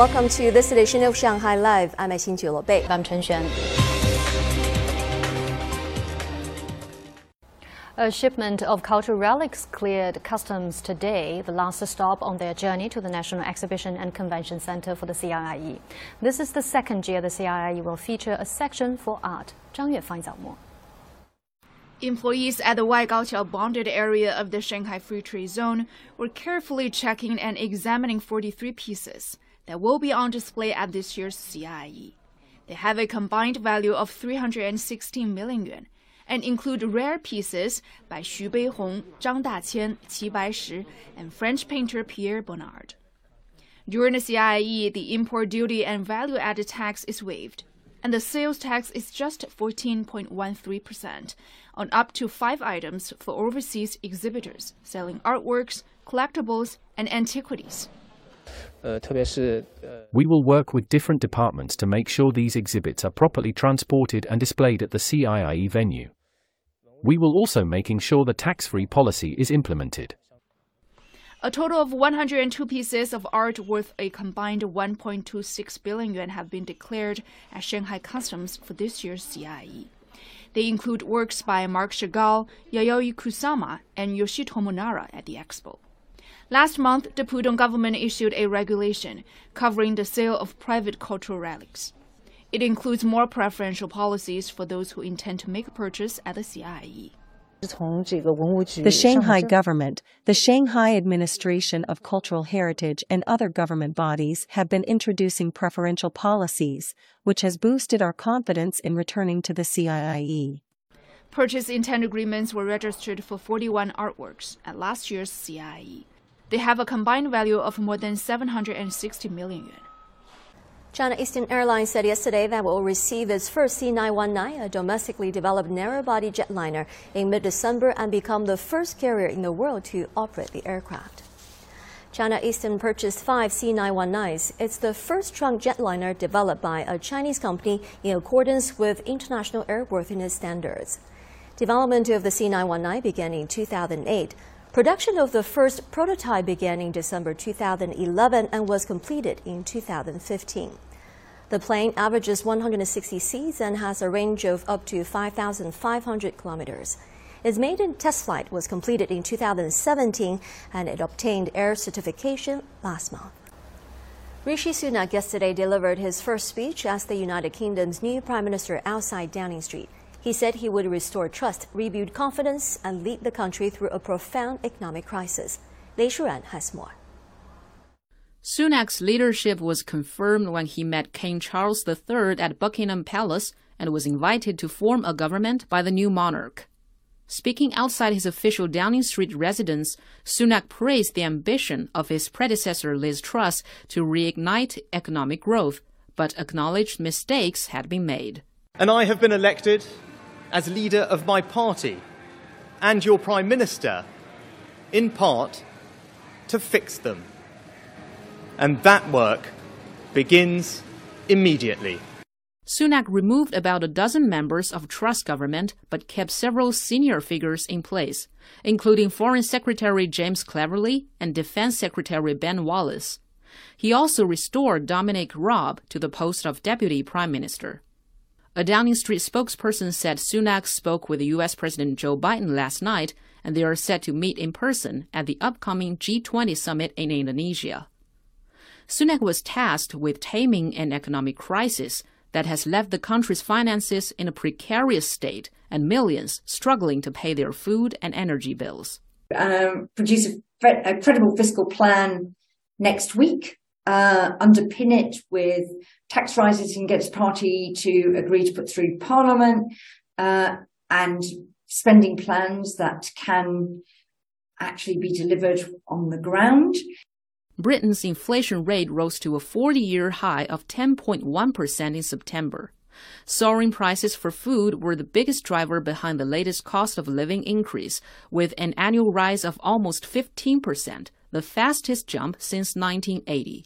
welcome to this edition of Shanghai Live. I'm Xin Bei. I'm Chen Xuan. A shipment of cultural relics cleared customs today, the last stop on their journey to the National Exhibition and Convention Center for the CIIE. This is the second year the CIIE will feature a section for art. Zhang Yue finds out more. Employees at the Waigaoqiao bonded area of the Shanghai Free Trade Zone were carefully checking and examining 43 pieces that will be on display at this year's CIIE. They have a combined value of 316 million yuan and include rare pieces by Xu Beihong, Zhang Daqian, Qi Baishi, and French painter Pierre Bonnard. During the CIIE, the import duty and value added tax is waived, and the sales tax is just 14.13% on up to five items for overseas exhibitors selling artworks, collectibles, and antiquities. We will work with different departments to make sure these exhibits are properly transported and displayed at the CIIE venue. We will also making sure the tax-free policy is implemented. A total of 102 pieces of art worth a combined 1.26 billion yuan have been declared at Shanghai Customs for this year's CIIE. They include works by Marc Chagall, Yayoi Kusama, and Yoshitomo Nara at the expo. Last month, the Pudong government issued a regulation covering the sale of private cultural relics. It includes more preferential policies for those who intend to make a purchase at the CIIE. The Shanghai government, the Shanghai Administration of Cultural Heritage, and other government bodies have been introducing preferential policies, which has boosted our confidence in returning to the CIIE. Purchase intent agreements were registered for 41 artworks at last year's CIIE. They have a combined value of more than 760 million yuan. China Eastern Airlines said yesterday that it will receive its first C919, a domestically developed narrow-body jetliner, in mid-December and become the first carrier in the world to operate the aircraft. China Eastern purchased five C919s. It's the first trunk jetliner developed by a Chinese company in accordance with international airworthiness standards. Development of the C919 began in 2008. Production of the first prototype began in December 2011 and was completed in 2015. The plane averages 160 seats and has a range of up to 5,500 kilometers. Its maiden test flight was completed in 2017 and it obtained air certification last month. Rishi Sunak yesterday delivered his first speech as the United Kingdom's new Prime Minister outside Downing Street. He said he would restore trust, rebuild confidence, and lead the country through a profound economic crisis. Lei Shuran has more. Sunak's leadership was confirmed when he met King Charles III at Buckingham Palace and was invited to form a government by the new monarch. Speaking outside his official Downing Street residence, Sunak praised the ambition of his predecessor Liz Truss to reignite economic growth, but acknowledged mistakes had been made. And I have been elected as leader of my party and your Prime Minister, in part, to fix them. And that work begins immediately. Sunak removed about a dozen members of Truss government but kept several senior figures in place, including Foreign Secretary James Cleverly and Defense Secretary Ben Wallace. He also restored Dominic Raab to the post of Deputy Prime Minister. A Downing Street spokesperson said Sunak spoke with U.S. President Joe Biden last night, and they are set to meet in person at the upcoming G20 summit in Indonesia. Sunak was tasked with taming an economic crisis that has left the country's finances in a precarious state and millions struggling to pay their food and energy bills. Uh, produce a, a credible fiscal plan next week uh, underpin it with tax rises and get his party to agree to put through parliament uh, and spending plans that can actually be delivered on the ground. Britain's inflation rate rose to a 40 year high of 10.1% in September. Soaring prices for food were the biggest driver behind the latest cost of living increase, with an annual rise of almost 15%, the fastest jump since 1980.